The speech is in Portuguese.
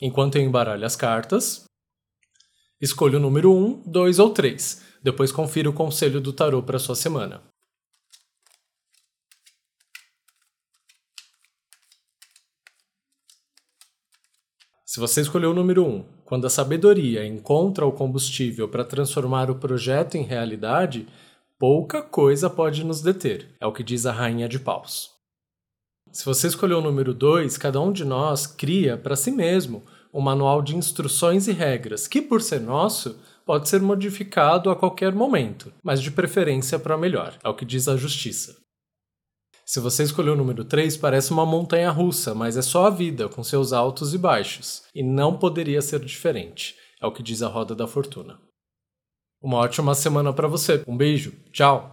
enquanto eu embaralho as cartas. Escolha o número 1, 2 ou 3. Depois confira o conselho do tarô para sua semana. Se você escolheu o número 1, quando a sabedoria encontra o combustível para transformar o projeto em realidade, pouca coisa pode nos deter, é o que diz a Rainha de Paus. Se você escolheu o número 2, cada um de nós cria para si mesmo um manual de instruções e regras que, por ser nosso, pode ser modificado a qualquer momento, mas de preferência para melhor, é o que diz a Justiça. Se você escolheu o número 3, parece uma montanha russa, mas é só a vida, com seus altos e baixos. E não poderia ser diferente. É o que diz a roda da fortuna. Uma ótima semana para você. Um beijo. Tchau.